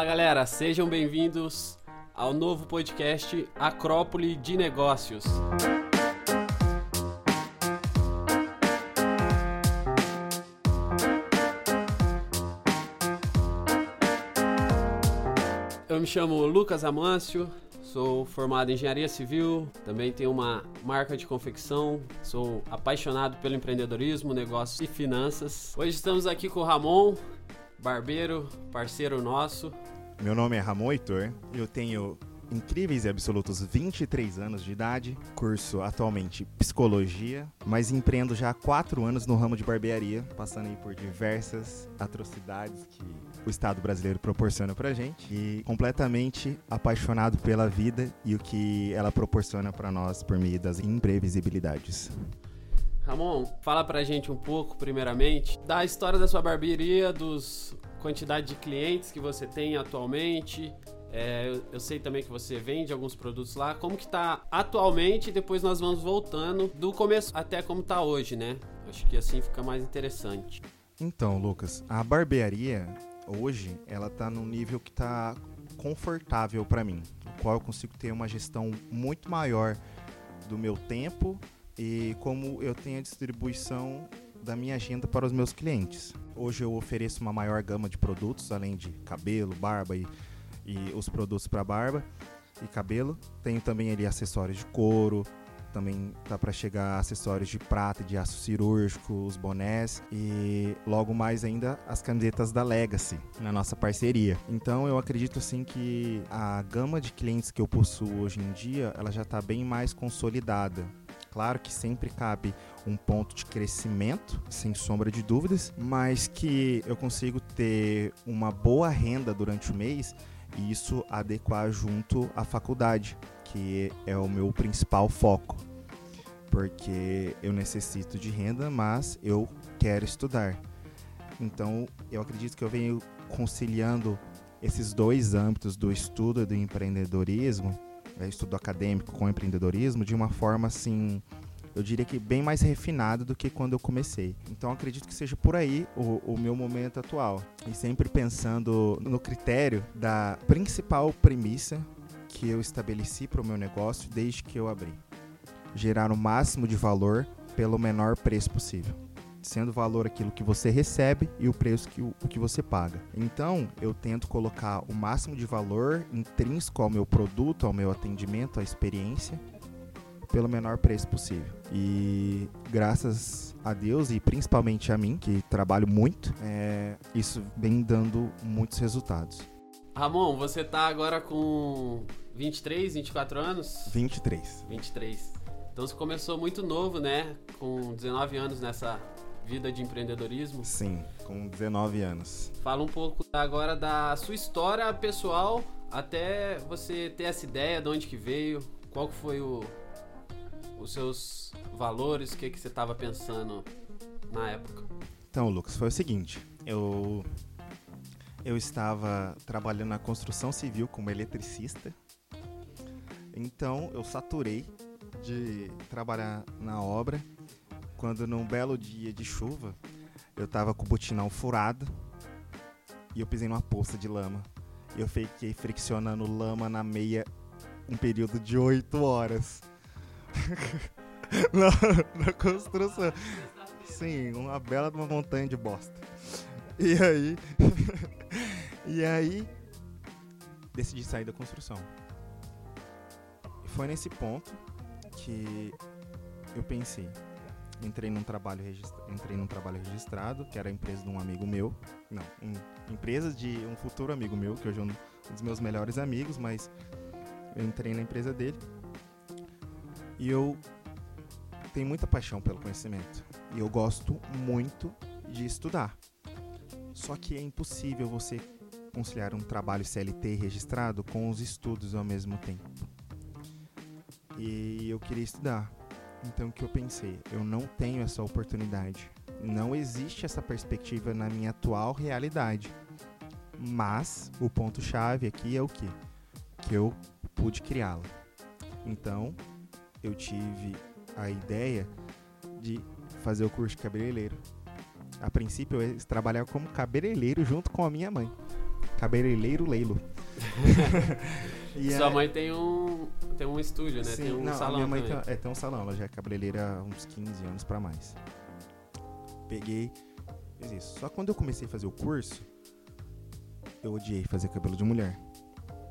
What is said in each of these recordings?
Fala galera, sejam bem-vindos ao novo podcast Acrópole de Negócios. Eu me chamo Lucas Amâncio, sou formado em engenharia civil, também tenho uma marca de confecção, sou apaixonado pelo empreendedorismo, negócios e finanças. Hoje estamos aqui com o Ramon, barbeiro, parceiro nosso. Meu nome é Ramon Heitor, eu tenho incríveis e absolutos 23 anos de idade, curso atualmente psicologia, mas empreendo já há 4 anos no ramo de barbearia, passando aí por diversas atrocidades que o Estado brasileiro proporciona pra gente. E completamente apaixonado pela vida e o que ela proporciona para nós por meio das imprevisibilidades. Ramon, fala pra gente um pouco, primeiramente, da história da sua barbearia, dos quantidade de clientes que você tem atualmente. É, eu, eu, sei também que você vende alguns produtos lá. Como que tá atualmente? Depois nós vamos voltando do começo até como tá hoje, né? Acho que assim fica mais interessante. Então, Lucas, a barbearia hoje ela tá num nível que tá confortável para mim, no qual eu consigo ter uma gestão muito maior do meu tempo e como eu tenho a distribuição da minha agenda para os meus clientes. Hoje eu ofereço uma maior gama de produtos, além de cabelo, barba e, e os produtos para barba e cabelo. Tenho também ali acessórios de couro, também tá para chegar acessórios de prata de aço cirúrgico, os bonés e logo mais ainda as camisetas da Legacy na nossa parceria. Então eu acredito assim que a gama de clientes que eu possuo hoje em dia, ela já está bem mais consolidada. Claro que sempre cabe um ponto de crescimento, sem sombra de dúvidas, mas que eu consigo ter uma boa renda durante o mês e isso adequar junto à faculdade, que é o meu principal foco. Porque eu necessito de renda, mas eu quero estudar. Então, eu acredito que eu venho conciliando esses dois âmbitos do estudo e do empreendedorismo estudo acadêmico com empreendedorismo de uma forma assim, eu diria que bem mais refinada do que quando eu comecei. Então acredito que seja por aí o, o meu momento atual. E sempre pensando no critério da principal premissa que eu estabeleci para o meu negócio desde que eu abri: gerar o máximo de valor pelo menor preço possível sendo valor aquilo que você recebe e o preço que o, o que você paga. Então, eu tento colocar o máximo de valor intrínseco ao meu produto, ao meu atendimento, à experiência, pelo menor preço possível. E graças a Deus e principalmente a mim, que trabalho muito, é, isso vem dando muitos resultados. Ramon, você tá agora com 23, 24 anos? 23. 23. Então você começou muito novo, né? Com 19 anos nessa vida de empreendedorismo? Sim, com 19 anos. Fala um pouco agora da sua história pessoal até você ter essa ideia de onde que veio, qual que foi o, os seus valores, o que, que você estava pensando na época. Então, Lucas, foi o seguinte, eu eu estava trabalhando na construção civil como eletricista. Então, eu saturei de trabalhar na obra quando num belo dia de chuva, eu tava com o botinão furado e eu pisei numa poça de lama. E eu fiquei friccionando lama na meia um período de oito horas. na, na construção. Sim, uma bela de uma montanha de bosta. E aí. e aí. Decidi sair da construção. E foi nesse ponto que eu pensei, entrei num trabalho registrado, entrei num trabalho registrado, que era a empresa de um amigo meu. Não, um, empresa de um futuro amigo meu, que hoje é um dos meus melhores amigos, mas eu entrei na empresa dele. E eu tenho muita paixão pelo conhecimento. E eu gosto muito de estudar. Só que é impossível você conciliar um trabalho CLT registrado com os estudos ao mesmo tempo. E eu queria estudar. Então o que eu pensei? Eu não tenho essa oportunidade. Não existe essa perspectiva na minha atual realidade. Mas o ponto chave aqui é o que? Que eu pude criá-la. Então, eu tive a ideia de fazer o curso de cabeleireiro. A princípio, eu ia trabalhar como cabeleireiro junto com a minha mãe. cabeleireiro Leilo. E Sua mãe tem um, tem um estúdio, né? Sim, tem um não, salão minha mãe também. tem, é, tem um salão, ela já é cabeleireira há uns 15 anos pra mais. Peguei, fiz isso. Só quando eu comecei a fazer o curso, eu odiei fazer cabelo de mulher.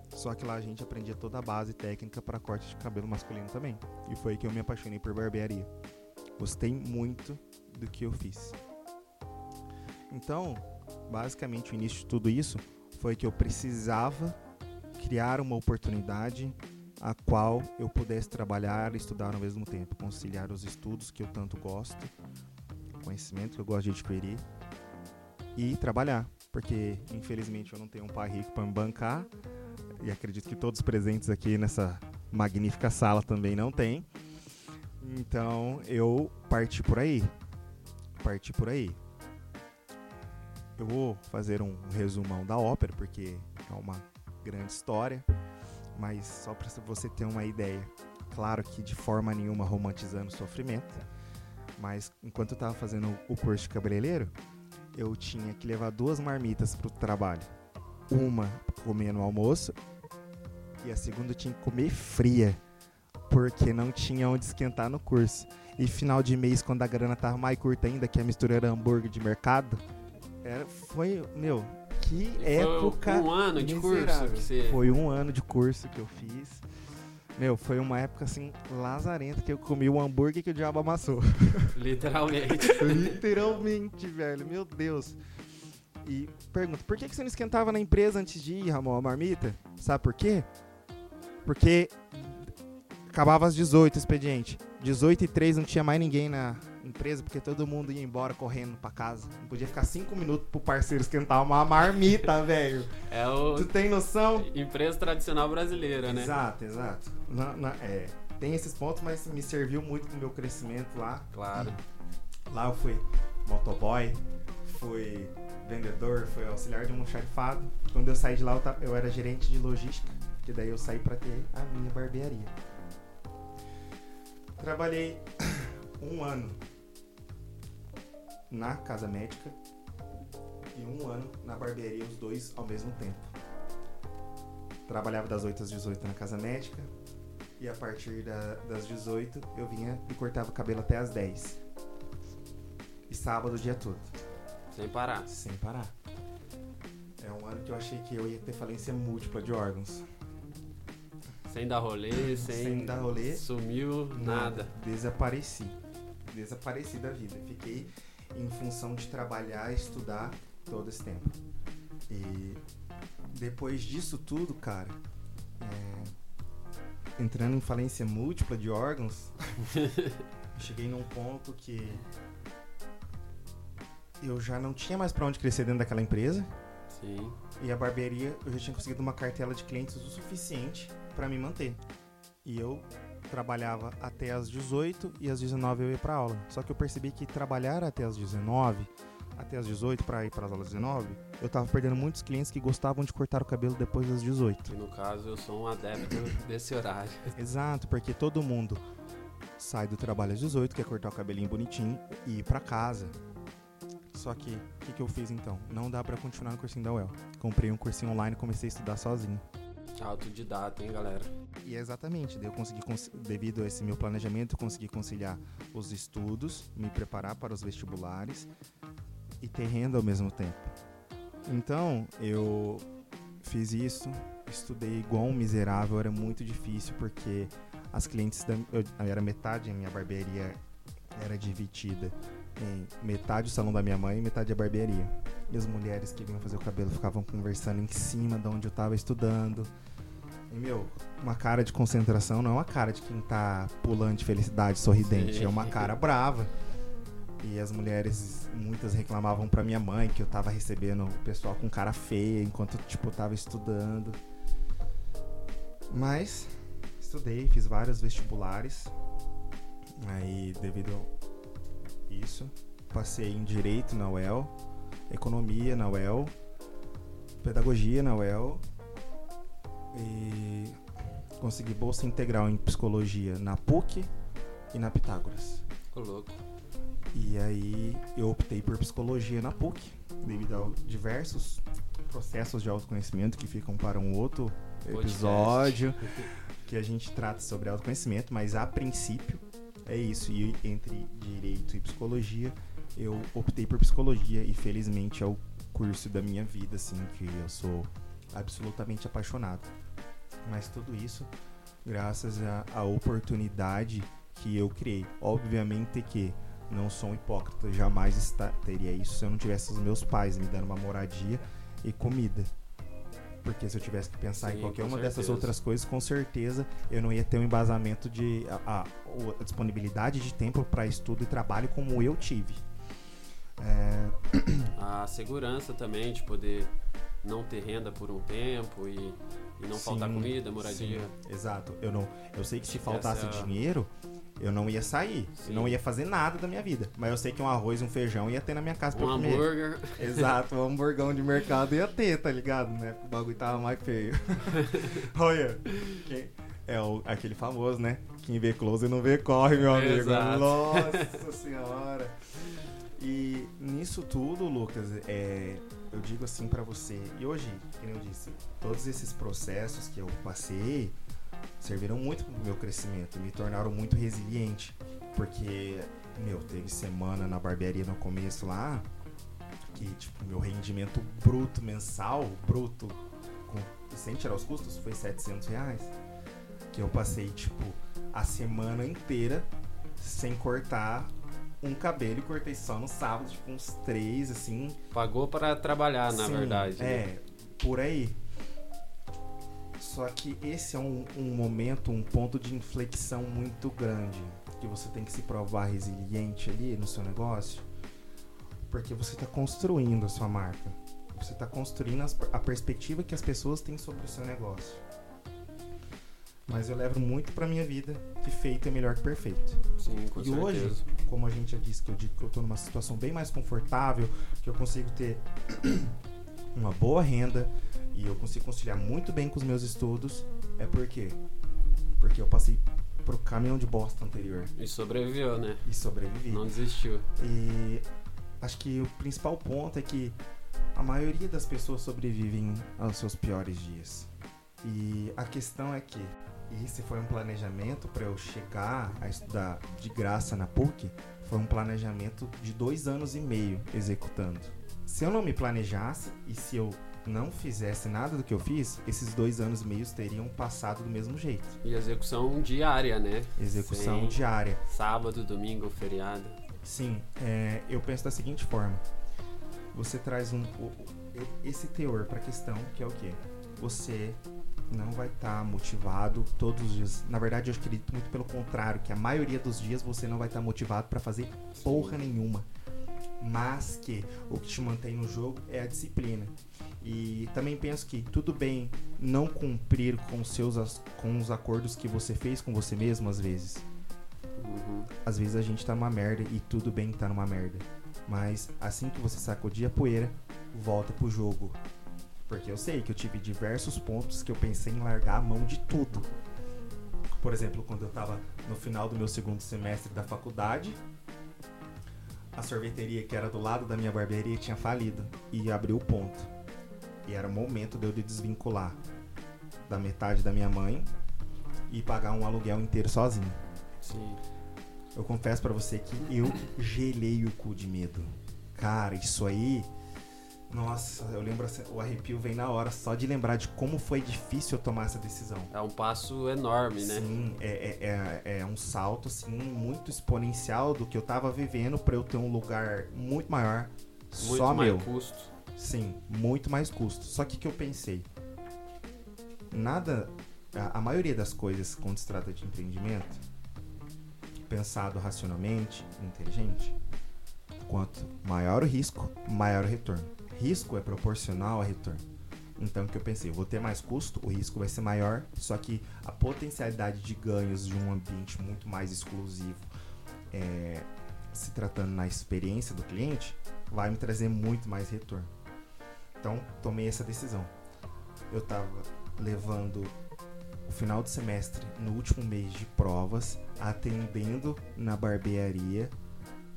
Só que lá a gente aprendia toda a base técnica para corte de cabelo masculino também. E foi aí que eu me apaixonei por barbearia. Gostei muito do que eu fiz. Então, basicamente o início de tudo isso foi que eu precisava criar uma oportunidade a qual eu pudesse trabalhar e estudar ao mesmo tempo, conciliar os estudos que eu tanto gosto, conhecimento que eu gosto de adquirir e trabalhar, porque infelizmente eu não tenho um pai rico para me bancar e acredito que todos presentes aqui nessa magnífica sala também não têm. Então eu parti por aí. Parti por aí. Eu vou fazer um resumão da ópera, porque é uma grande história, mas só para você ter uma ideia. Claro que de forma nenhuma romantizando o sofrimento, mas enquanto eu estava fazendo o curso de cabeleireiro, eu tinha que levar duas marmitas para o trabalho. Uma comer no almoço e a segunda tinha que comer fria, porque não tinha onde esquentar no curso. E final de mês, quando a grana tava mais curta ainda, que a mistura era hambúrguer de mercado, era, foi, meu, que E época. Foi um ano de curso que você... Foi um ano de curso que eu fiz. Meu, foi uma época assim, lazarenta, que eu comi o hambúrguer que o diabo amassou. Literalmente. Literalmente, velho, meu Deus. E pergunta, por que que você não esquentava na empresa antes de ir, Ramon, a marmita? Sabe por quê? Porque acabava às 18 o expediente. 18 e 3 não tinha mais ninguém na empresa, porque todo mundo ia embora correndo pra casa. Não podia ficar 5 minutos pro parceiro esquentar uma marmita, velho. É o Tu tem noção? empresa tradicional brasileira, né? Exato, exato. Na- na- é, tem esses pontos, mas me serviu muito pro meu crescimento lá. Claro. Lá eu fui motoboy, fui vendedor, fui auxiliar de um almoxarifado. Quando eu saí de lá, eu, eu era gerente de logística, que daí eu saí pra ter a minha barbearia. Trabalhei um ano na casa médica e um ano na barbearia, os dois ao mesmo tempo. Trabalhava das 8 às 18 na casa médica e a partir da- das 18 eu vinha e cortava o cabelo até às 10. E sábado o dia todo, Sem parar. sem parar. É um ano que eu achei que eu ia ter falência múltipla de órgãos. Sem dar rolê, sem, Sem dar rolê. Sumiu, nada. Desapareci. Desapareci da vida. Fiquei em função de trabalhar e estudar todo esse tempo. E depois disso tudo, cara, é, entrando em falência múltipla de órgãos, cheguei num ponto que eu já não tinha mais pra onde crescer dentro daquela empresa. Sim. E a barbearia, eu já tinha conseguido uma cartela de clientes o suficiente para me manter. E eu trabalhava até as 18 e às 19 eu ia para aula. Só que eu percebi que trabalhar até as 19, até as 18 para ir para as aulas 19, eu tava perdendo muitos clientes que gostavam de cortar o cabelo depois das 18. E no caso, eu sou um adepto desse horário. Exato, porque todo mundo sai do trabalho às 18, quer cortar o cabelinho bonitinho e ir para casa. Só que, o que, que eu fiz então? Não dá para continuar no cursinho da UEL. Comprei um cursinho online e comecei a estudar sozinho. Autodidata, hein, galera? E é exatamente, eu consegui, cons- devido a esse meu planejamento, consegui conciliar os estudos, me preparar para os vestibulares e ter renda ao mesmo tempo. Então, eu fiz isso, estudei igual um miserável, era muito difícil porque as clientes, da, eu, era metade, a minha barbearia era dividida em metade o salão da minha mãe e metade a barbearia. E as mulheres que vinham fazer o cabelo ficavam conversando em cima de onde eu tava estudando. E, meu, uma cara de concentração não é uma cara de quem tá pulando de felicidade, sorridente. É uma cara brava. E as mulheres, muitas reclamavam pra minha mãe que eu tava recebendo o pessoal com cara feia enquanto, tipo, eu tava estudando. Mas, estudei, fiz vários vestibulares. Aí, devido isso, passei em Direito na UEL, Economia na UEL, Pedagogia na UEL e consegui bolsa integral em Psicologia na PUC e na Pitágoras. Ficou louco. E aí eu optei por Psicologia na PUC, devido a diversos processos de autoconhecimento que ficam para um outro episódio que a gente trata sobre autoconhecimento, mas a princípio é isso. E entre direito e psicologia, eu optei por psicologia e felizmente é o curso da minha vida, assim, que eu sou absolutamente apaixonado. Mas tudo isso graças à oportunidade que eu criei. Obviamente que não sou um hipócrita, jamais teria isso se eu não tivesse os meus pais me dando uma moradia e comida. Porque se eu tivesse que pensar Sim, em qualquer uma certeza. dessas outras coisas, com certeza eu não ia ter um embasamento de a, a, a disponibilidade de tempo para estudo e trabalho como eu tive. É... A segurança também de poder não ter renda por um tempo e, e não sim, faltar comida, moradia. Sim, exato. Eu não, eu sei que se faltasse Essa... dinheiro, eu não ia sair, Sim. eu não ia fazer nada da minha vida. Mas eu sei que um arroz, um feijão ia ter na minha casa pra um comer. hambúrguer. Exato, um hamburgão de mercado ia ter, tá ligado? Né? O bagulho tava mais feio. Olha, quem, é o, aquele famoso, né? Quem vê close não vê corre, meu amigo. Exato. Nossa senhora. E nisso tudo, Lucas, é, eu digo assim para você, e hoje, como eu disse, todos esses processos que eu passei serviram muito pro meu crescimento, me tornaram muito resiliente, porque, meu, teve semana na barbearia no começo lá, que, tipo, meu rendimento bruto mensal, bruto, com, sem tirar os custos, foi 700 reais. Que eu passei, tipo, a semana inteira sem cortar um cabelo e cortei só no sábado, tipo, uns três, assim. Pagou para trabalhar, na Sim, verdade. Né? É, né? por aí. Só que esse é um, um momento, um ponto de inflexão muito grande. Que você tem que se provar resiliente ali no seu negócio. Porque você está construindo a sua marca. Você está construindo as, a perspectiva que as pessoas têm sobre o seu negócio. Mas eu levo muito pra minha vida que feito é melhor que perfeito. Sim, com e certeza. hoje, como a gente já disse, que eu digo que eu tô numa situação bem mais confortável, que eu consigo ter uma boa renda e eu consigo conciliar muito bem com os meus estudos, é porque porque eu passei pro caminhão de bosta anterior. E sobreviveu, né? E sobrevivi. Não desistiu. E acho que o principal ponto é que a maioria das pessoas sobrevivem aos seus piores dias. E a questão é que esse foi um planejamento para eu chegar a estudar de graça na PUC. Foi um planejamento de dois anos e meio executando. Se eu não me planejasse e se eu não fizesse nada do que eu fiz, esses dois anos e meio teriam passado do mesmo jeito. E execução diária, né? Execução Sem diária. Sábado, domingo, feriado. Sim, é, eu penso da seguinte forma: você traz um, esse teor para a questão que é o quê? Você não vai estar tá motivado todos os dias. Na verdade, eu acredito muito pelo contrário, que a maioria dos dias você não vai estar tá motivado para fazer porra nenhuma. Mas que o que te mantém no jogo é a disciplina. E também penso que tudo bem não cumprir com, seus, com os acordos que você fez com você mesmo às vezes. Uhum. Às vezes a gente tá numa merda e tudo bem tá numa merda. Mas assim que você sacudir a poeira, volta pro jogo. Porque eu sei que eu tive diversos pontos que eu pensei em largar a mão de tudo. Por exemplo, quando eu estava no final do meu segundo semestre da faculdade, a sorveteria que era do lado da minha barbearia tinha falido e abriu o ponto. E era o momento de eu de desvincular da metade da minha mãe e pagar um aluguel inteiro sozinho. Sim. Eu confesso para você que eu gelei o cu de medo. Cara, isso aí nossa, eu lembro assim, o arrepio vem na hora só de lembrar de como foi difícil eu tomar essa decisão. É um passo enorme, né? Sim, é, é, é, é um salto assim muito exponencial do que eu tava vivendo para eu ter um lugar muito maior, muito só mais meu. custo. Sim, muito mais custo. Só que que eu pensei, nada, a, a maioria das coisas quando se trata de empreendimento, pensado racionalmente, inteligente, quanto maior o risco, maior o retorno risco é proporcional a retorno. Então, o que eu pensei, vou ter mais custo, o risco vai ser maior, só que a potencialidade de ganhos de um ambiente muito mais exclusivo, é, se tratando na experiência do cliente, vai me trazer muito mais retorno. Então, tomei essa decisão. Eu estava levando o final de semestre no último mês de provas, atendendo na barbearia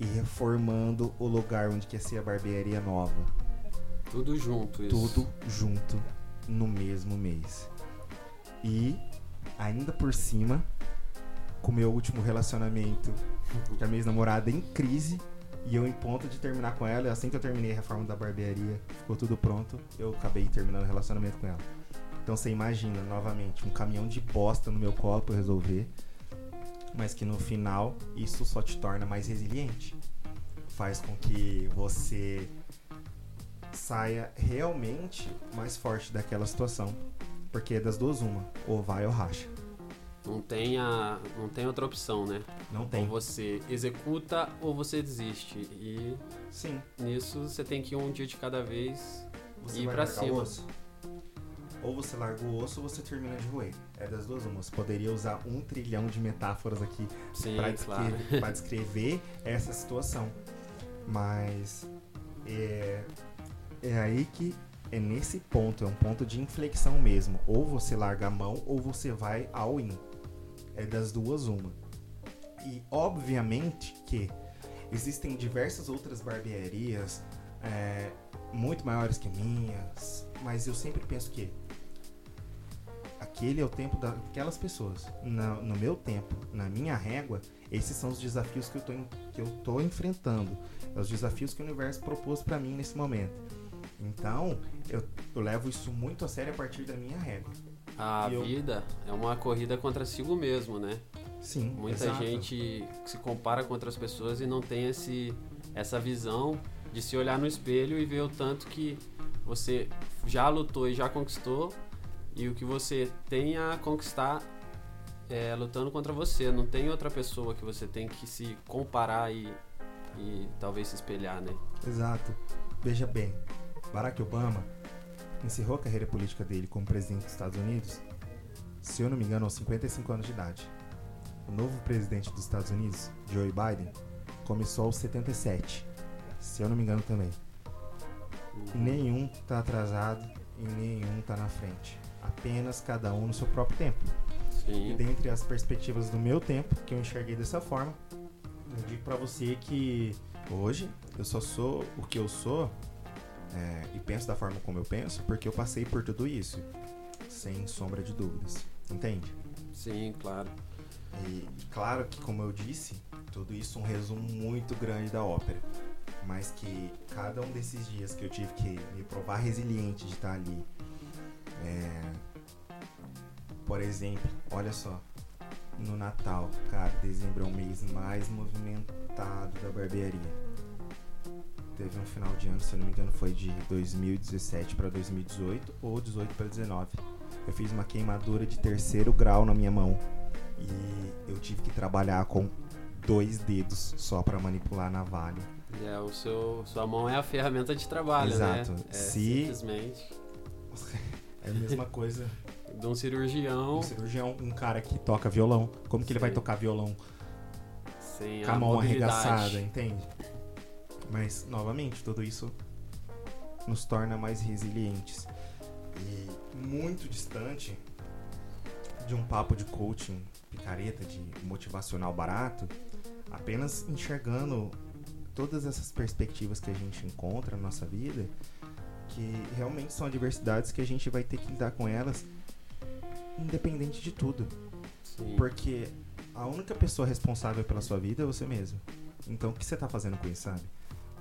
e reformando o lugar onde ia ser a barbearia nova. Tudo junto, isso. Tudo junto no mesmo mês. E ainda por cima, com meu último relacionamento, com a minha ex-namorada em crise, e eu em ponto de terminar com ela, assim que eu terminei a reforma da barbearia, ficou tudo pronto, eu acabei terminando o relacionamento com ela. Então você imagina, novamente, um caminhão de bosta no meu colo pra eu resolver, mas que no final isso só te torna mais resiliente. Faz com que você saia realmente mais forte daquela situação. Porque é das duas uma, ou vai ou racha. Não tem, a, não tem outra opção, né? Não tem. Ou você executa ou você desiste. E Sim. nisso você tem que ir um dia de cada vez Você ir vai pra cima. osso. Ou você larga o osso ou você termina de roer. É das duas uma. Você poderia usar um trilhão de metáforas aqui para claro. descrever, pra descrever essa situação. Mas é, é aí que é nesse ponto, é um ponto de inflexão mesmo. Ou você larga a mão ou você vai all in. É das duas uma. E obviamente que existem diversas outras barbearias é, muito maiores que minhas, mas eu sempre penso que aquele é o tempo daquelas pessoas. Na- no meu tempo, na minha régua, esses são os desafios que eu en- que eu tô enfrentando. É os desafios que o universo propôs pra mim nesse momento. Então, eu, eu levo isso muito a sério a partir da minha régua. A E eu- vida é uma corrida contra si mesmo, né? Sim, Muita exato. gente se compara com outras pessoas e não tem esse, essa visão de se olhar no espelho e ver o tanto que você já lutou e já conquistou e o que você tem a conquistar é lutando contra você. Não tem outra pessoa que você tem que se comparar e, e talvez se espelhar, né? Exato. Veja bem, Barack Obama encerrou a carreira política dele como presidente dos Estados Unidos, se eu não me engano, aos 55 anos de idade. O novo presidente dos Estados Unidos, Joe Biden, começou aos 77, se eu não me engano também. Nenhum tá atrasado e nenhum tá na frente. Apenas cada um no seu próprio tempo. E Sim. dentre as perspectivas do meu tempo, que eu enxerguei dessa forma, eu digo pra você que hoje eu só sou o que eu sou é, e penso da forma como eu penso porque eu passei por tudo isso, sem sombra de dúvidas. Entende? Sim, claro. E claro que, como eu disse, tudo isso é um resumo muito grande da ópera. Mas que cada um desses dias que eu tive que me provar resiliente de estar ali. é, Por exemplo, olha só. No Natal, cara, dezembro é o mês mais movimentado da barbearia. Teve um final de ano, se eu não me engano, foi de 2017 para 2018 ou 18 para 19. Eu fiz uma queimadura de terceiro grau na minha mão e eu tive que trabalhar com dois dedos só para manipular a navalha. É, o seu, sua mão é a ferramenta de trabalho, Exato. né? É, Se- Simplesmente. É a mesma coisa De um cirurgião um cirurgião, um cara que toca violão. Como que ele vai Sim. tocar violão sem com a a mão mobilidade. arregaçada, entende? Mas, novamente, tudo isso nos torna mais resilientes. E muito distante de um papo de coaching picareta, de motivacional barato, apenas enxergando todas essas perspectivas que a gente encontra na nossa vida, que realmente são adversidades que a gente vai ter que lidar com elas independente de tudo. Sim. Porque a única pessoa responsável pela sua vida é você mesmo. Então o que você tá fazendo com isso, sabe?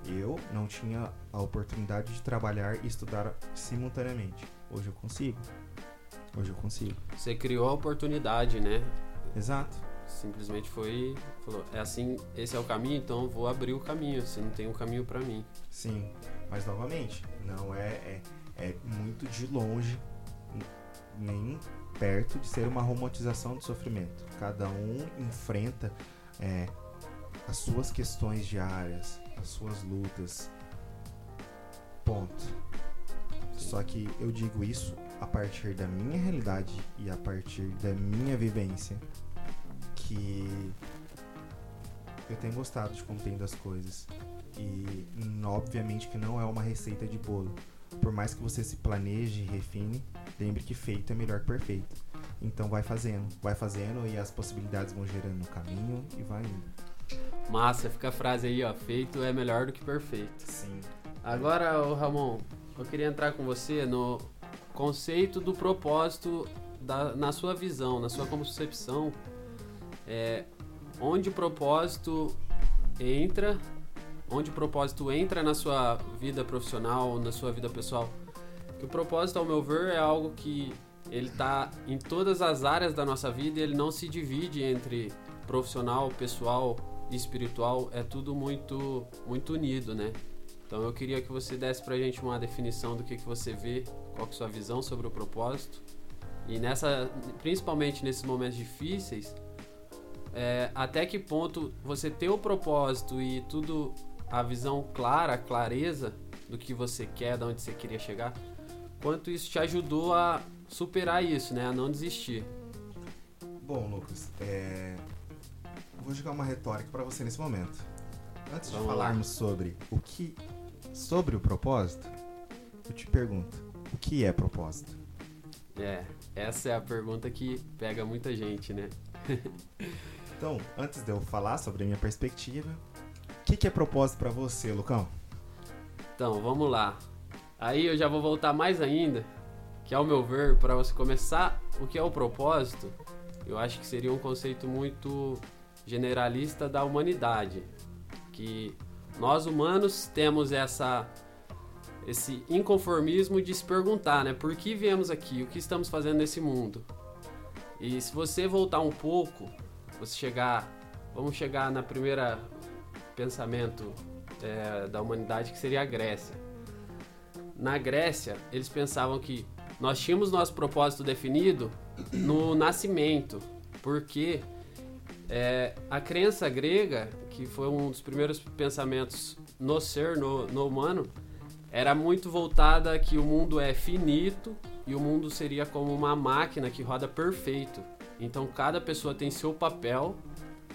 Eu não tinha a oportunidade de trabalhar e estudar simultaneamente. Hoje eu consigo. Hoje eu consigo. Você criou a oportunidade, né? Exato. Simplesmente foi. Falou, é assim, esse é o caminho, então eu vou abrir o caminho. Você não tem um caminho pra mim. Sim. Mas novamente, não é, é, é muito de longe, nem perto de ser uma romantização do sofrimento. Cada um enfrenta é, as suas questões diárias, as suas lutas. Ponto. Só que eu digo isso a partir da minha realidade e a partir da minha vivência. Que eu tenho gostado de como tem das coisas. E obviamente que não é uma receita de bolo. Por mais que você se planeje e refine, lembre que feito é melhor que perfeito. Então vai fazendo, vai fazendo e as possibilidades vão gerando no caminho e vai indo. Massa, fica a frase aí, ó. Feito é melhor do que perfeito. Sim. Agora, ô Ramon, eu queria entrar com você no conceito do propósito da, na sua visão, na sua concepção. É, onde o propósito entra, onde o propósito entra na sua vida profissional, na sua vida pessoal. Que o propósito, ao meu ver, é algo que ele está em todas as áreas da nossa vida e ele não se divide entre profissional, pessoal espiritual, é tudo muito muito unido, né? Então eu queria que você desse pra gente uma definição do que, que você vê, qual que é a sua visão sobre o propósito. E nessa, principalmente nesses momentos difíceis, é, até que ponto você ter o propósito e tudo, a visão clara, a clareza do que você quer, de onde você queria chegar, quanto isso te ajudou a superar isso, né? A não desistir. Bom, Lucas, é... vou jogar uma retórica para você nesse momento. Antes Vamos de falarmos lá. sobre o que, sobre o propósito, eu te pergunto, o que é propósito? É, essa é a pergunta que pega muita gente, né? então, antes de eu falar sobre a minha perspectiva, o que, que é propósito para você, Lucão? Então, vamos lá. Aí eu já vou voltar mais ainda, que ao meu ver, para você começar, o que é o propósito, eu acho que seria um conceito muito generalista da humanidade, que nós humanos temos essa esse inconformismo de se perguntar, né? Por que viemos aqui? O que estamos fazendo nesse mundo? E se você voltar um pouco, você chegar, vamos chegar na primeira pensamento é, da humanidade que seria a Grécia. Na Grécia, eles pensavam que nós tínhamos nosso propósito definido no nascimento, porque é, a crença grega, que foi um dos primeiros pensamentos no ser, no, no humano, era muito voltada que o mundo é finito e o mundo seria como uma máquina que roda perfeito. Então cada pessoa tem seu papel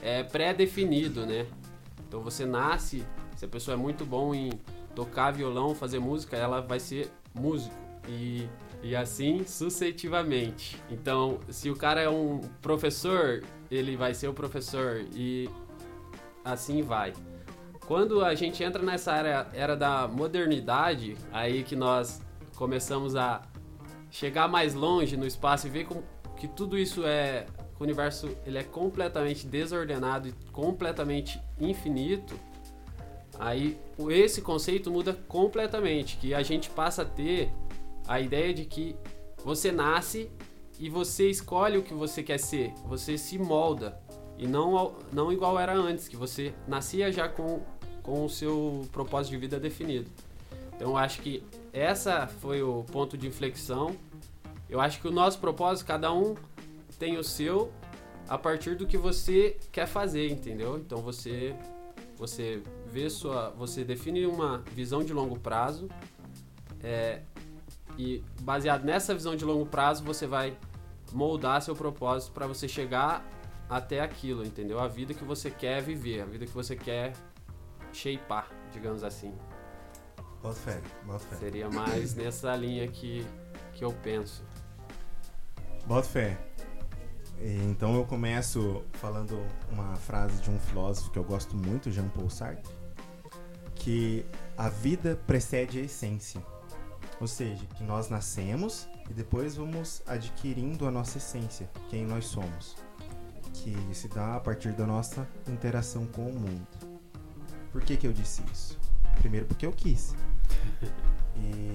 é, pré-definido, né? Então você nasce, se a pessoa é muito bom em tocar violão, fazer música, ela vai ser músico. E, e assim sucessivamente. Então, se o cara é um professor, ele vai ser o professor e assim vai. Quando a gente entra nessa era, era da modernidade, aí que nós começamos a chegar mais longe no espaço e ver como, que tudo isso é o universo ele é completamente desordenado e completamente infinito aí esse conceito muda completamente que a gente passa a ter a ideia de que você nasce e você escolhe o que você quer ser você se molda e não não igual era antes que você nascia já com com o seu propósito de vida definido. Então eu acho que essa foi o ponto de inflexão. Eu acho que o nosso propósito, cada um tem o seu a partir do que você quer fazer, entendeu? Então você você vê sua, você define uma visão de longo prazo é, e baseado nessa visão de longo prazo você vai moldar seu propósito para você chegar até aquilo, entendeu? A vida que você quer viver, a vida que você quer shapear, digamos assim. Bota fé, bota fé. Seria mais nessa linha que, que eu penso. Bota fé. Então eu começo falando uma frase de um filósofo que eu gosto muito, Jean Paul Sartre, que a vida precede a essência. Ou seja, que nós nascemos e depois vamos adquirindo a nossa essência, quem nós somos. Que se dá a partir da nossa interação com o mundo. Por que, que eu disse isso? Primeiro porque eu quis. E...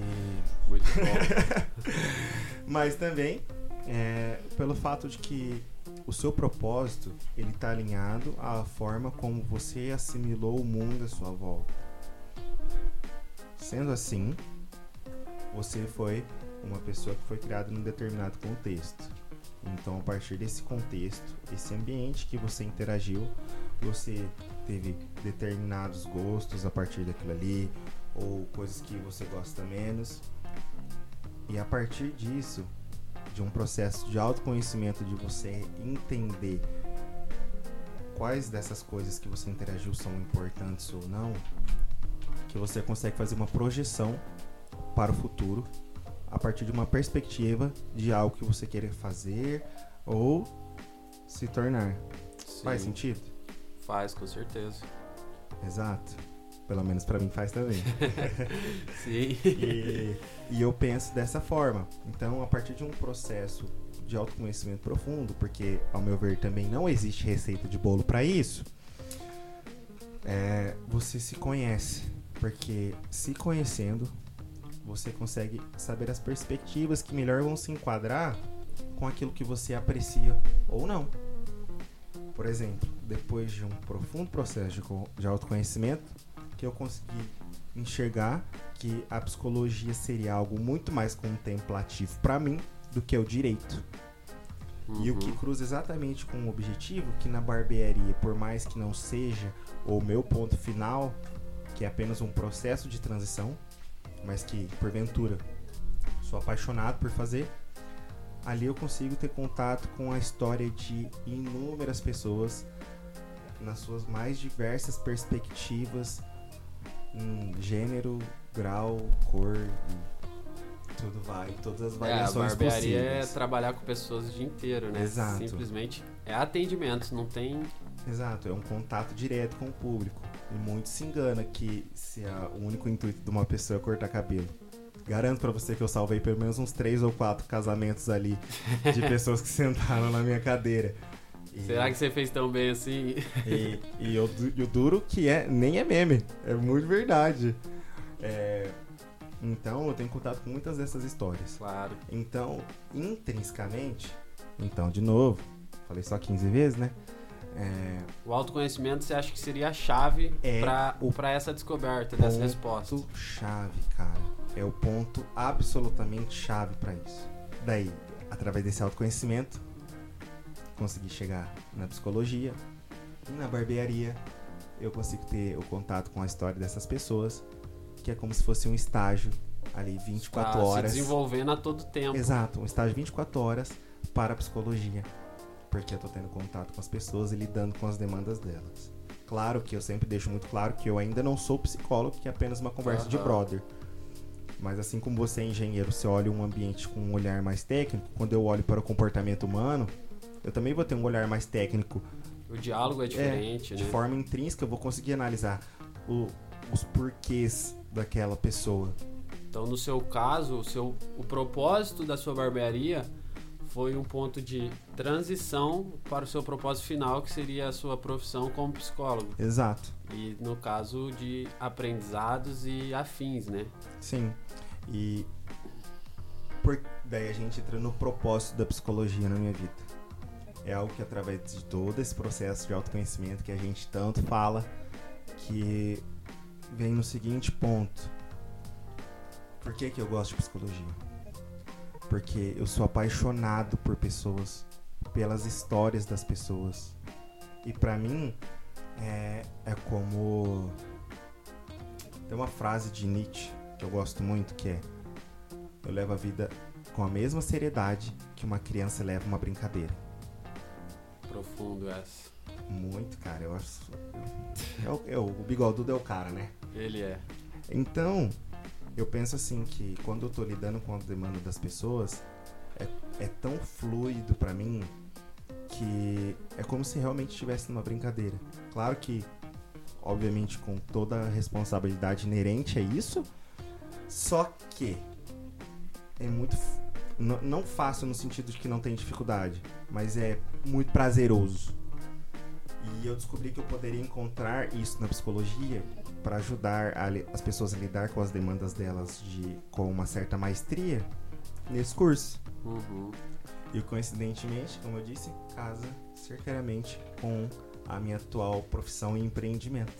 Muito bom. Mas também é, pelo fato de que o seu propósito ele está alinhado à forma como você assimilou o mundo à sua volta. Sendo assim, você foi uma pessoa que foi criada num determinado contexto. Então, a partir desse contexto, esse ambiente que você interagiu, você teve determinados gostos a partir daquilo ali, ou coisas que você gosta menos. E a partir disso, de um processo de autoconhecimento, de você entender quais dessas coisas que você interagiu são importantes ou não, que você consegue fazer uma projeção para o futuro a partir de uma perspectiva de algo que você queira fazer ou se tornar. Sim. Faz sentido? Faz, com certeza. Exato. Pelo menos para mim faz também. Sim. E, e eu penso dessa forma. Então, a partir de um processo de autoconhecimento profundo, porque ao meu ver também não existe receita de bolo para isso, é, você se conhece. Porque se conhecendo, você consegue saber as perspectivas que melhor vão se enquadrar com aquilo que você aprecia ou não. Por exemplo, depois de um profundo processo de, autoconhecimento, que eu consegui enxergar que a psicologia seria algo muito mais contemplativo para mim do que o direito. Uhum. E o que uhum. cruza exatamente com o objetivo que na barbearia, por mais que não seja o meu ponto final, que é apenas um processo de transição, mas que porventura sou apaixonado por fazer, ali eu consigo ter contato com a história de inúmeras pessoas nas suas mais diversas perspectivas, em gênero, grau, cor, tudo vai, todas as variações é, a barbearia é possíveis. é trabalhar com pessoas o dia inteiro, né? Exato. Simplesmente é atendimento, não tem... Exato, é um contato direto com o público. E muito se engana que se o único intuito de uma pessoa é cortar cabelo. Garanto para você que eu salvei pelo menos uns três ou quatro casamentos ali de pessoas que sentaram na minha cadeira. E... Será que você fez tão bem assim? E, e, eu, e o duro que é, nem é meme, é muito verdade. É, então eu tenho contato com muitas dessas histórias. Claro. Então, intrinsecamente, então, de novo, falei só 15 vezes, né? É... O autoconhecimento você acha que seria a chave é para essa descoberta dessa resposta? ponto chave, cara. É o ponto absolutamente chave para isso. Daí, através desse autoconhecimento, consegui chegar na psicologia e na barbearia. Eu consigo ter o contato com a história dessas pessoas, que é como se fosse um estágio ali 24 Está horas. Se desenvolvendo a todo tempo. Exato, um estágio 24 horas para a psicologia porque eu tô tendo contato com as pessoas e lidando com as demandas delas. Claro que eu sempre deixo muito claro que eu ainda não sou psicólogo, que é apenas uma conversa uhum. de brother. Mas assim como você é engenheiro, você olha um ambiente com um olhar mais técnico, quando eu olho para o comportamento humano, eu também vou ter um olhar mais técnico. O diálogo é diferente, é, né? De forma intrínseca, eu vou conseguir analisar o, os porquês daquela pessoa. Então, no seu caso, o, seu, o propósito da sua barbearia foi um ponto de transição para o seu propósito final, que seria a sua profissão como psicólogo. Exato. E no caso de aprendizados e afins, né? Sim. E por... daí a gente entra no propósito da psicologia na minha vida. É algo que através de todo esse processo de autoconhecimento que a gente tanto fala, que vem no seguinte ponto. Por que, que eu gosto de psicologia? Porque eu sou apaixonado por pessoas, pelas histórias das pessoas. E para mim é, é como tem uma frase de Nietzsche que eu gosto muito que é eu levo a vida com a mesma seriedade que uma criança leva uma brincadeira. Profundo essa. Muito, cara. Eu acho. É o, é o, o bigodudo é o cara, né? Ele é. Então, eu penso assim que quando eu tô lidando com a demanda das pessoas, é, é tão fluido para mim que é como se realmente estivesse numa brincadeira. Claro que, obviamente, com toda a responsabilidade inerente a isso, só que é muito. Não fácil no sentido de que não tem dificuldade, mas é muito prazeroso. E eu descobri que eu poderia encontrar isso na psicologia para ajudar a, as pessoas a lidar com as demandas delas de com uma certa maestria nesse curso. Uhum. E coincidentemente, como eu disse, casa certeiramente com a minha atual profissão e empreendimento.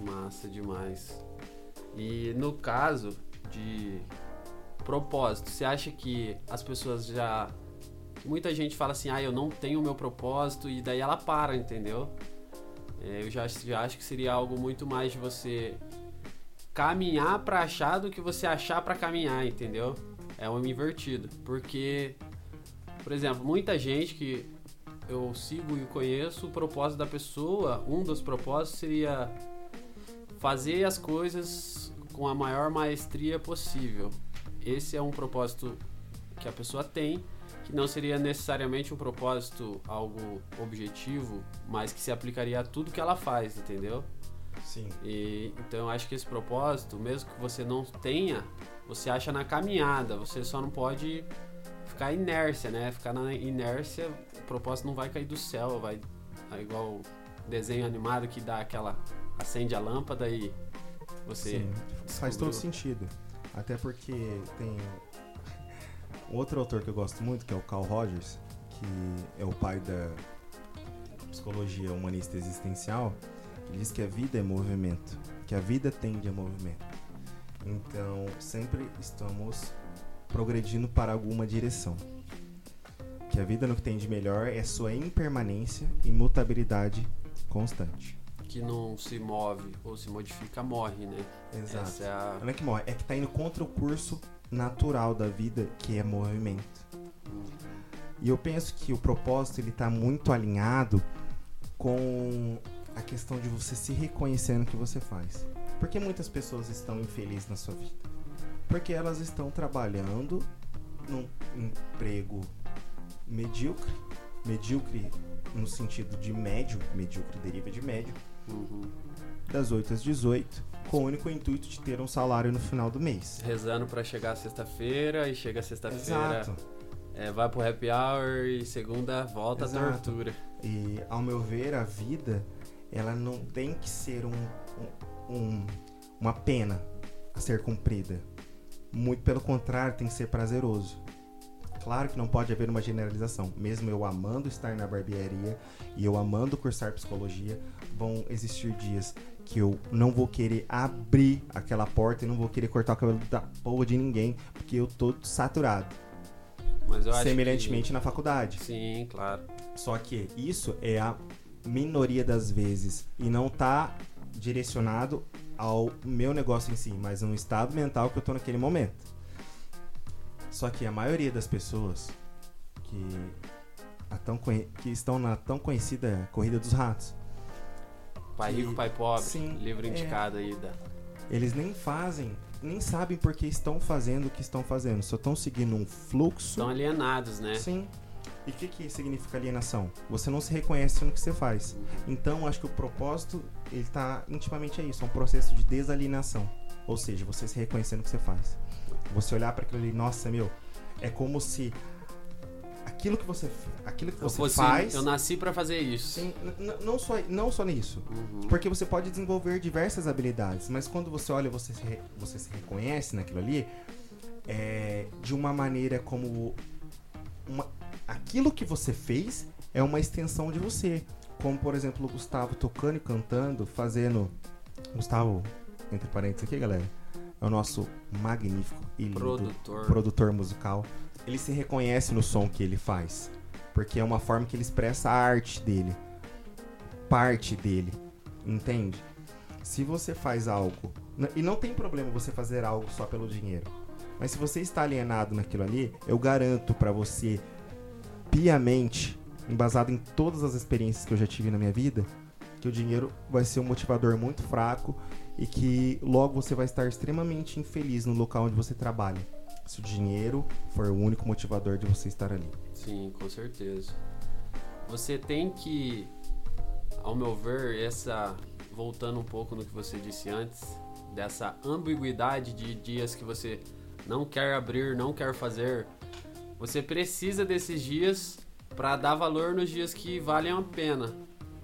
Massa demais. E no caso de propósito, você acha que as pessoas já. Muita gente fala assim, ah, eu não tenho o meu propósito, e daí ela para, entendeu? É, eu já, já acho que seria algo muito mais de você caminhar para achar do que você achar para caminhar, entendeu? É um invertido, porque, por exemplo, muita gente que eu sigo e conheço, o propósito da pessoa, um dos propósitos seria fazer as coisas com a maior maestria possível. Esse é um propósito que a pessoa tem que não seria necessariamente um propósito, algo objetivo, mas que se aplicaria a tudo que ela faz, entendeu? Sim. E, então eu acho que esse propósito, mesmo que você não tenha, você acha na caminhada. Você só não pode ficar inércia, né? Ficar na inércia, o propósito não vai cair do céu, vai é igual desenho animado que dá aquela acende a lâmpada e você Sim, faz todo sentido. Até porque tem outro autor que eu gosto muito, que é o Carl Rogers, que é o pai da psicologia humanista existencial, ele diz que a vida é movimento, que a vida tende a movimento. Então, sempre estamos progredindo para alguma direção. Que a vida no que tem de melhor é sua impermanência e mutabilidade constante. Que não se move ou se modifica, morre, né? Exato. É a... Não é que morre, é que tá indo contra o curso natural da vida, que é movimento. E eu penso que o propósito ele tá muito alinhado com a questão de você se reconhecer no que você faz. Por que muitas pessoas estão infelizes na sua vida? Porque elas estão trabalhando num emprego medíocre, medíocre no sentido de médio, medíocre deriva de médio, Uhum. Das 8 às 18, com o único intuito de ter um salário no final do mês. Rezando pra chegar sexta-feira e chega sexta-feira, Exato. é, vai pro happy hour e segunda volta Exato. tortura. E, ao meu ver, a vida, ela não tem que ser um- um- uma pena a ser cumprida. Muito pelo contrário, tem que ser prazeroso. Claro que não pode haver uma generalização. Mesmo eu amando estar na barbearia e eu amando cursar psicologia, vão existir dias que eu não vou querer abrir aquela porta e não vou querer cortar o cabelo da porra de ninguém, porque eu tô saturado. Semelhantemente na faculdade. que... Sim, claro. Só que isso é a minoria das vezes e não tá direcionado ao meu negócio em si, mas um estado mental que eu tô naquele momento. Só que a maioria das pessoas que, tão que estão na tão conhecida corrida dos ratos, Pai Que- rico, pai pobre. Sim, livro é. indicado aí da... eles nem fazem, nem sabem por que estão fazendo o que estão fazendo, só estão seguindo um fluxo. Estão alienados, né? Sim. E o que, que significa alienação? Você não se reconhece no que você faz. Então, acho que o propósito, ele tá intimamente a isso, é um processo de desalienação. Ou seja, você se reconhecer no que você faz. Você olhar para aquilo ali, nossa, meu, é como se aquilo que você, aquilo que Eu você fosse, faz, eu nasci pra fazer isso. sim, não só não só nisso. Uhum. Porque você pode desenvolver diversas habilidades, mas quando você olha, você se, re- você se reconhece naquilo ali, é, de uma maneira como uma, aquilo que você fez é uma extensão de você. Como, por exemplo, o Gustavo tocando e cantando, fazendo. Gustavo, entre parênteses aqui, galera, é o nosso magnífico e lindo Produtor. produtor musical. Ele se reconhece no som que ele faz, porque é uma forma que ele expressa a arte dele, parte dele, entende? Se você faz algo, e não tem problema você fazer algo só pelo dinheiro, mas se você está alienado naquilo ali, eu garanto pra você, piamente, embasado em todas as experiências que eu já tive na minha vida, que o dinheiro vai ser um motivador muito fraco e que logo você vai estar extremamente infeliz no local onde você trabalha. Se o dinheiro for o único motivador de você estar ali. Sim, com certeza. Você tem que, ao meu ver, essa voltando um pouco no que você disse antes, dessa ambiguidade de dias que você não quer abrir, não quer fazer, você precisa desses dias para dar valor nos dias que valem a pena.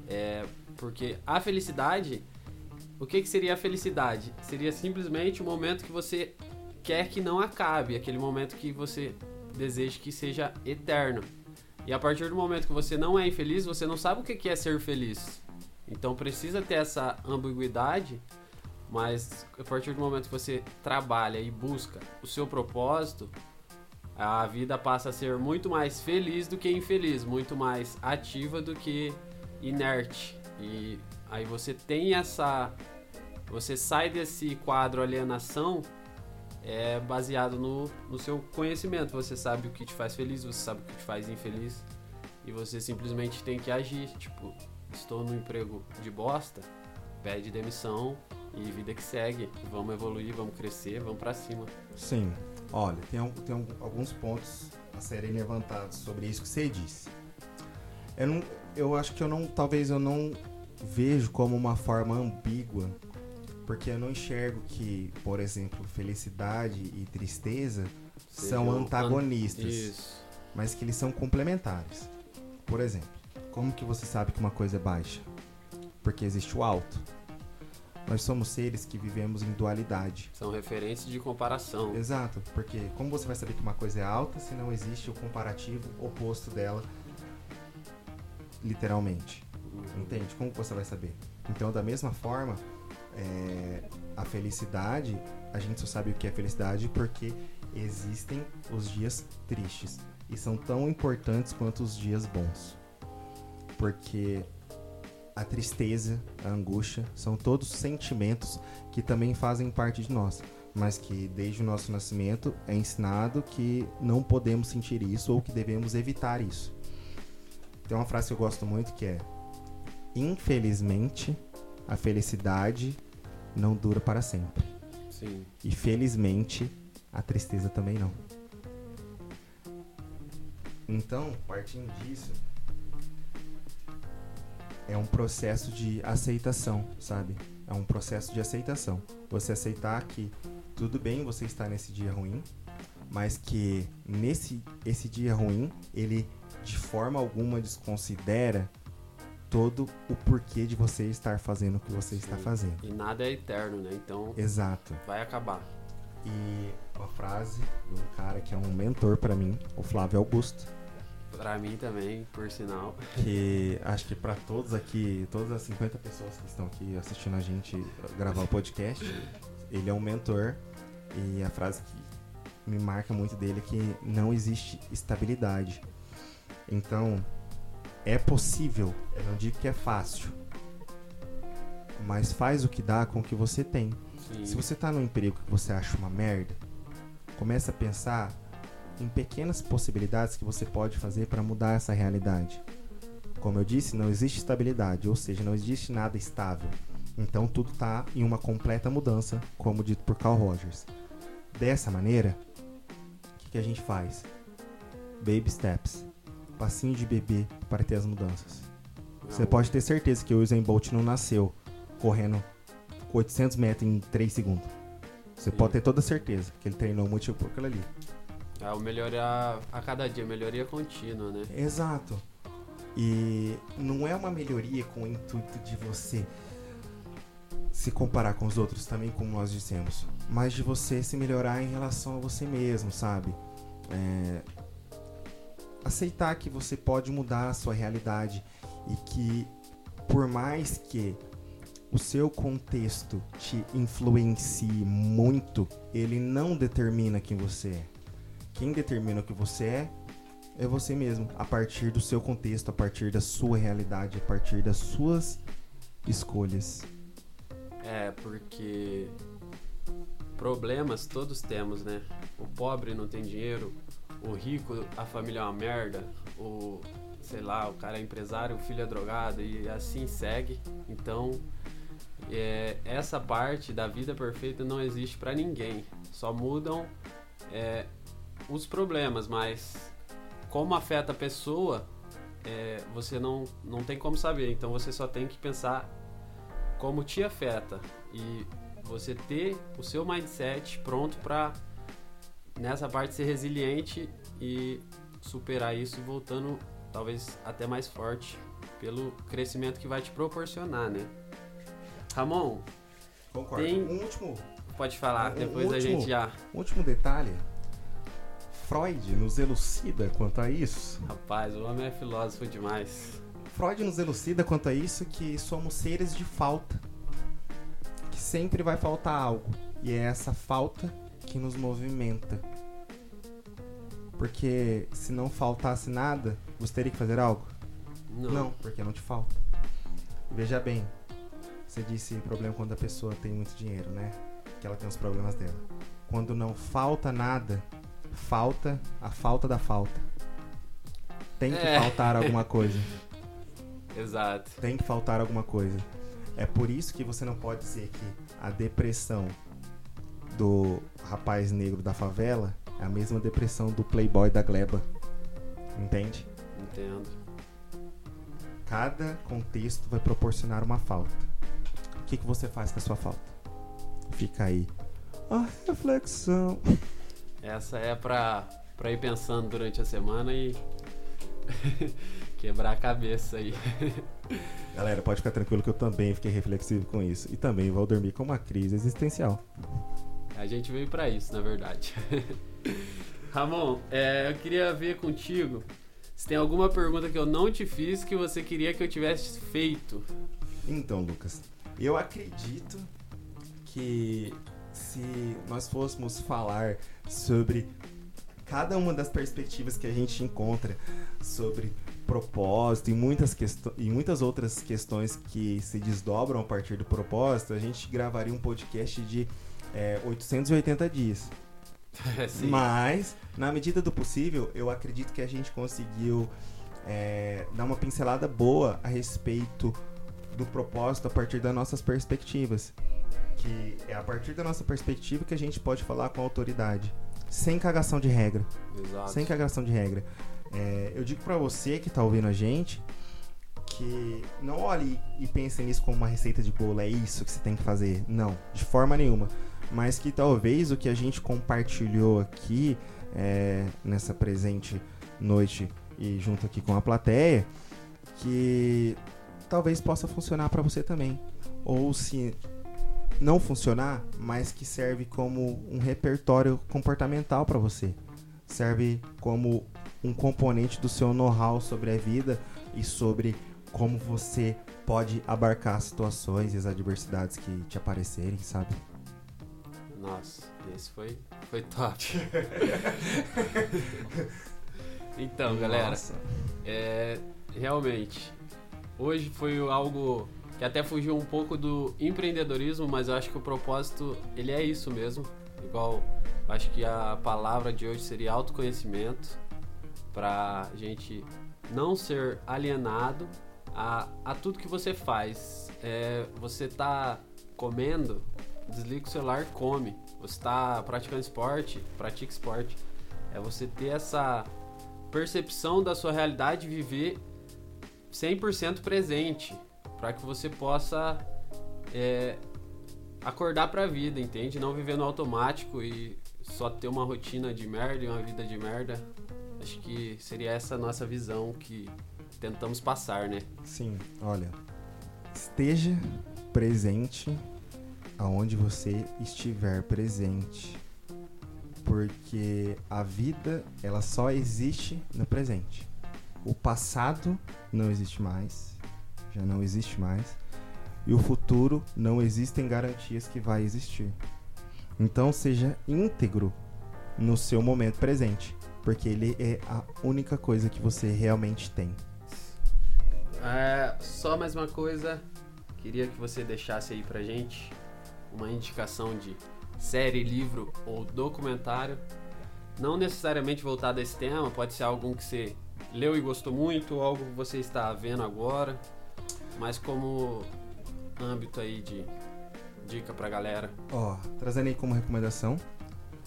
É, porque a felicidade, o que, que seria a felicidade? Seria simplesmente o momento que você quer que não acabe, aquele momento que você deseja que seja eterno. E a partir do momento que você não é infeliz, você não sabe o que é ser feliz. Então precisa ter essa ambiguidade, mas a partir do momento que você trabalha e busca o seu propósito, a vida passa a ser muito mais feliz do que infeliz, muito mais ativa do que inerte. E aí você tem essa. Você sai desse quadro alienação é baseado no, no seu conhecimento. Você sabe o que te faz feliz, você sabe o que te faz infeliz. E você simplesmente tem que agir. Tipo, estou no emprego de bosta, pede demissão e vida que segue. Vamos evoluir, vamos crescer, vamos pra cima. Sim. Olha, tem, tem al- alguns pontos a serem levantados sobre isso que você disse. Eu, não, eu acho que eu não. Talvez eu não vejo como uma forma ambígua, porque eu não enxergo que, por exemplo, felicidade e tristeza são antagonistas, Isso. mas que eles são complementares. Por exemplo, como que você sabe que uma coisa é baixa? Porque existe o alto. Nós somos seres que vivemos em dualidade. São referências de comparação. Exato, porque como você vai saber que uma coisa é alta se não existe o comparativo oposto dela, literalmente? Entende? Como você vai saber? Então, da mesma forma, é, a felicidade, a gente só sabe o que é felicidade porque existem os dias tristes e são tão importantes quanto os dias bons. Porque a tristeza, a angústia, são todos sentimentos que também fazem parte de nós, mas que desde o nosso nascimento é ensinado que não podemos sentir isso ou que devemos evitar isso. Tem uma frase que eu gosto muito que é: Infelizmente, a felicidade não dura para sempre. Sim. E felizmente, a tristeza também não. Então, partindo disso, é um processo de aceitação, sabe? É um processo de aceitação. Você aceitar que tudo bem você estar nesse dia ruim, mas que nesse esse dia ruim, ele de forma alguma desconsidera todo o porquê de você estar fazendo o que você está fazendo. E nada é eterno, né? Então Exato. vai acabar. E uma frase de um cara que é um mentor pra mim, o Flávio Augusto, Pra mim também, por sinal. que acho que pra todos aqui, todas as 50 pessoas que estão aqui assistindo a gente gravar o podcast, ele é um mentor e a frase que me marca muito dele é que não existe estabilidade. Então, é possível, eu não digo que é fácil, mas faz o que dá com o que você tem. Sim. Se você tá num emprego que você acha uma merda, começa a pensar em pequenas possibilidades que você pode fazer para mudar essa realidade. Como eu disse, não existe estabilidade, ou seja, não existe nada estável. Então tudo tá em uma completa mudança, como dito por Carl Rogers. Dessa maneira, o que, que a gente faz? Baby steps. Passinho de bebê para ter as mudanças. Você Não, pode ter certeza que o Usain Bolt não nasceu correndo 800 metros em 3 segundos. Você Sim. pode ter toda certeza que ele treinou muito por aquilo ali. É o melhorar a cada dia, melhoria contínua, né? Exato. E não é uma melhoria com o intuito de você se comparar com os outros, também como nós dissemos, mas de você se melhorar em relação a você mesmo, sabe? É, aceitar que você pode mudar a sua realidade e que por mais que o seu contexto te influencie muito, ele não determina quem você é. Quem determina o que você é é você mesmo, a partir do seu contexto, a partir da sua realidade, a partir das suas escolhas. É, porque problemas todos temos, né? O pobre não tem dinheiro, o rico, a família é uma merda, o sei lá, o cara é empresário, o filho é drogado e assim segue. Então, é, essa parte da vida perfeita não existe pra ninguém. Só mudam é, os problemas, mas como afeta a pessoa, é, você não, não tem como saber. Então você só tem que pensar como te afeta e você ter o seu mindset pronto pra nessa parte ser resiliente e superar isso e voltando talvez até mais forte pelo crescimento que vai te proporcionar, né? Ramon, Concordo. Tem- Um último, pode falar, Um depois a último- gente já. último detalhe. Freud nos elucida quanto a isso. Rapaz, o homem é filósofo demais. Freud nos elucida quanto a isso que somos seres de falta. Que sempre vai faltar algo. E é essa falta que nos movimenta. Porque se não faltasse nada, você teria que fazer algo? Não. Não, porque não te falta. Veja bem, você disse problema quando a pessoa tem muito dinheiro, né? Que ela tem os problemas dela. Quando não falta nada, falta a falta da falta. Tem que É. faltar alguma coisa. Exato. Tem que faltar alguma coisa. É por isso que você não pode dizer que a depressão do rapaz negro da favela é a mesma depressão do playboy da gleba. Entende? Entendo. Cada contexto vai proporcionar uma falta. O que, que você faz com a sua falta? Fica aí. A reflexão. Essa é pra, pra ir pensando durante a semana e quebrar a cabeça aí. Galera, pode ficar tranquilo que eu também fiquei reflexivo com isso. E também vou dormir com uma crise existencial. A gente veio para isso, na verdade. Ramon, é, eu queria ver contigo se tem alguma pergunta que eu não te fiz que você queria que eu tivesse feito. Então, Lucas, eu acredito que se nós fôssemos falar sobre cada uma das perspectivas que a gente encontra sobre propósito e muitas, e muitas outras questões que se desdobram a partir do propósito, a gente gravaria um podcast de é, 880 dias. Mas, na medida do possível, eu acredito que a gente conseguiu é, dar uma pincelada boa a respeito do propósito a partir das nossas perspectivas. Que é a partir da nossa perspectiva que a gente pode falar com autoridade. Sem cagação de regra. Exato. Sem cagação de regra. É, eu digo para você que tá ouvindo a gente que não olhe e pense nisso como uma receita de bolo, é isso que você tem que fazer. Não, de forma nenhuma mas que talvez o que a gente compartilhou aqui é, nessa presente noite e junto aqui com a plateia, que talvez possa funcionar para você também. Ou se não funcionar, mas que serve como um repertório comportamental para você. Serve como um componente do seu know-how sobre a vida e sobre como você pode abarcar as situações e as adversidades que te aparecerem, sabe? Nossa, esse foi, foi top. então, galera, é, realmente, hoje foi algo que até fugiu um pouco do empreendedorismo, mas eu acho que o propósito, ele é isso mesmo. Igual, acho que a palavra de hoje seria autoconhecimento, pra gente não ser alienado a, a tudo que você faz. É, você tá comendo, desliga o celular, come. Você está praticando esporte, pratique esporte. É você ter essa percepção da sua realidade viver 100% presente, para que você possa é, acordar para a vida, entende? Não viver no automático e só ter uma rotina de merda e uma vida de merda. Acho que seria essa nossa visão que tentamos passar, né? Sim, olha, esteja presente aonde você estiver presente. Porque a vida, ela só existe no presente. O passado não existe mais, já não existe mais, e o futuro não existem garantias que vai existir. Então seja íntegro no seu momento presente, porque ele é a única coisa que você realmente tem. É, só mais uma coisa, queria que você deixasse aí pra gente uma indicação de série, livro ou documentário, não necessariamente voltado a esse tema, pode ser algum que você leu e gostou muito, algo que você está vendo agora, mas como âmbito aí de dica pra galera. Ó, trazendo aí como recomendação,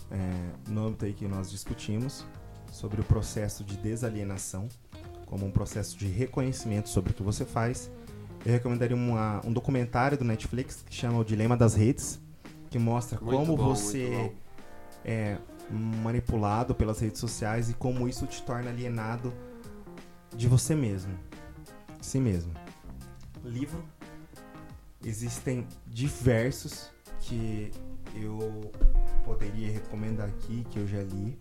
é, no âmbito aí que nós discutimos, sobre o processo de desalienação, como um processo de reconhecimento sobre o que você faz eu recomendaria uma, um documentário do Netflix que chama O Dilema das Redes, que mostra muito como bom, você é manipulado pelas redes sociais e como isso te torna alienado de você mesmo, si mesmo. Livro existem diversos que eu poderia recomendar aqui, que eu já li,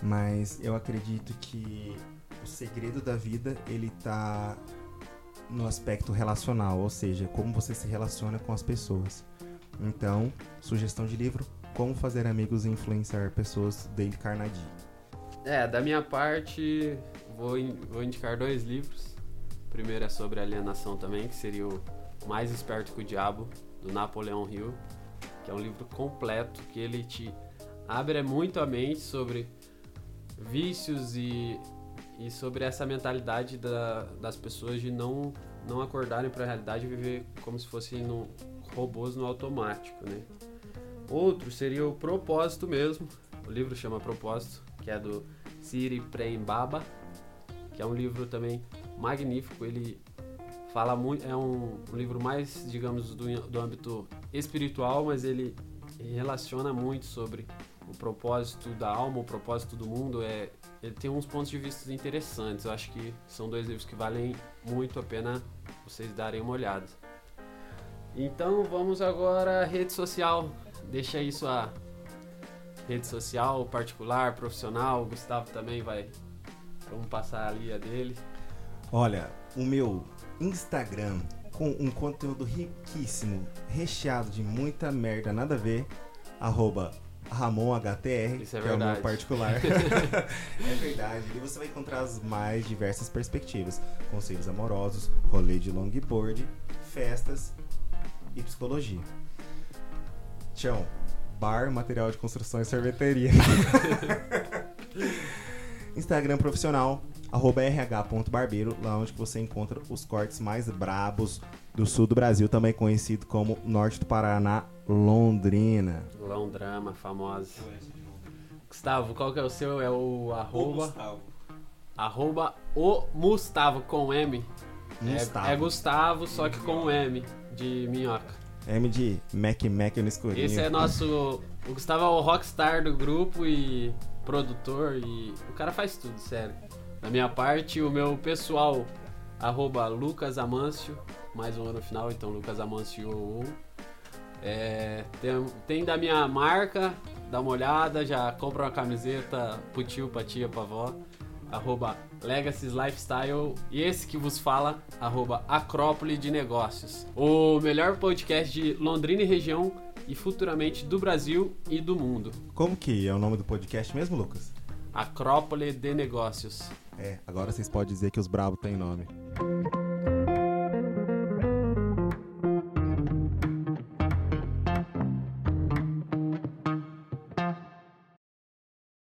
mas eu acredito que o segredo da vida ele tá no aspecto relacional, ou seja, como você se relaciona com as pessoas. Então, sugestão de livro: Como Fazer Amigos e Influenciar Pessoas, Dale Carnegie. É, da minha parte, vou, vou indicar dois livros. O primeiro é sobre alienação também, que seria o Mais Esperto que o Diabo, do Napoleão Hill, que é um livro completo que ele te abre muito a mente sobre vícios e e sobre essa mentalidade da, das pessoas de não, não acordarem para a realidade e viver como se fossem no, robôs no automático, né? Outro seria o Propósito mesmo. O livro chama Propósito, que é do Siri Prem Baba, que é um livro também magnífico. Ele fala muito, é um, um livro mais, digamos, do, do âmbito espiritual, mas ele relaciona muito sobre o propósito da alma, o propósito do mundo. É, ele tem uns pontos de vista interessantes. Eu acho que são dois livros que valem muito a pena vocês darem uma olhada. Então vamos agora à rede social. Deixa aí sua rede social, particular, profissional. O Gustavo também vai. Vamos passar ali a dele. Olha, o meu Instagram com um conteúdo riquíssimo, recheado de muita merda, nada a ver, arroba RamonHTR, Isso é que é o meu verdade. particular. é verdade. E você vai encontrar as mais diversas perspectivas. Conselhos amorosos, rolê de longboard, festas e psicologia. Tchau. Bar, material de construção e sorveteria. Instagram profissional, rh.barbeiro, lá onde você encontra os cortes mais brabos do sul do Brasil, também conhecido como Norte do Paraná, Londrina. Londrama, famosa. Gustavo, qual que é o seu? É o arroba. Gustavo. Arroba o Gustavo com M. É- Gustavo. É, Gustavo, só que com M de minhoca. M de Mac Mac no escurinho. Esse é nosso. O Gustavo é o rockstar do grupo e produtor e o cara faz tudo, sério. Da minha parte, o meu pessoal, arroba Lucas Amâncio, mais um ano no final, então Lucas Amâncio 1. É, tem, tem da minha marca, dá uma olhada, já compra uma camiseta pro tio, pra tia, pra avó. Arroba Legacies Lifestyle e esse que vos fala, arroba Acrópole de Negócios. O melhor podcast de Londrina e região e futuramente do Brasil e do mundo. Como que é o nome do podcast mesmo, Lucas? Acrópole de Negócios. É, agora vocês podem dizer que os bravos têm nome.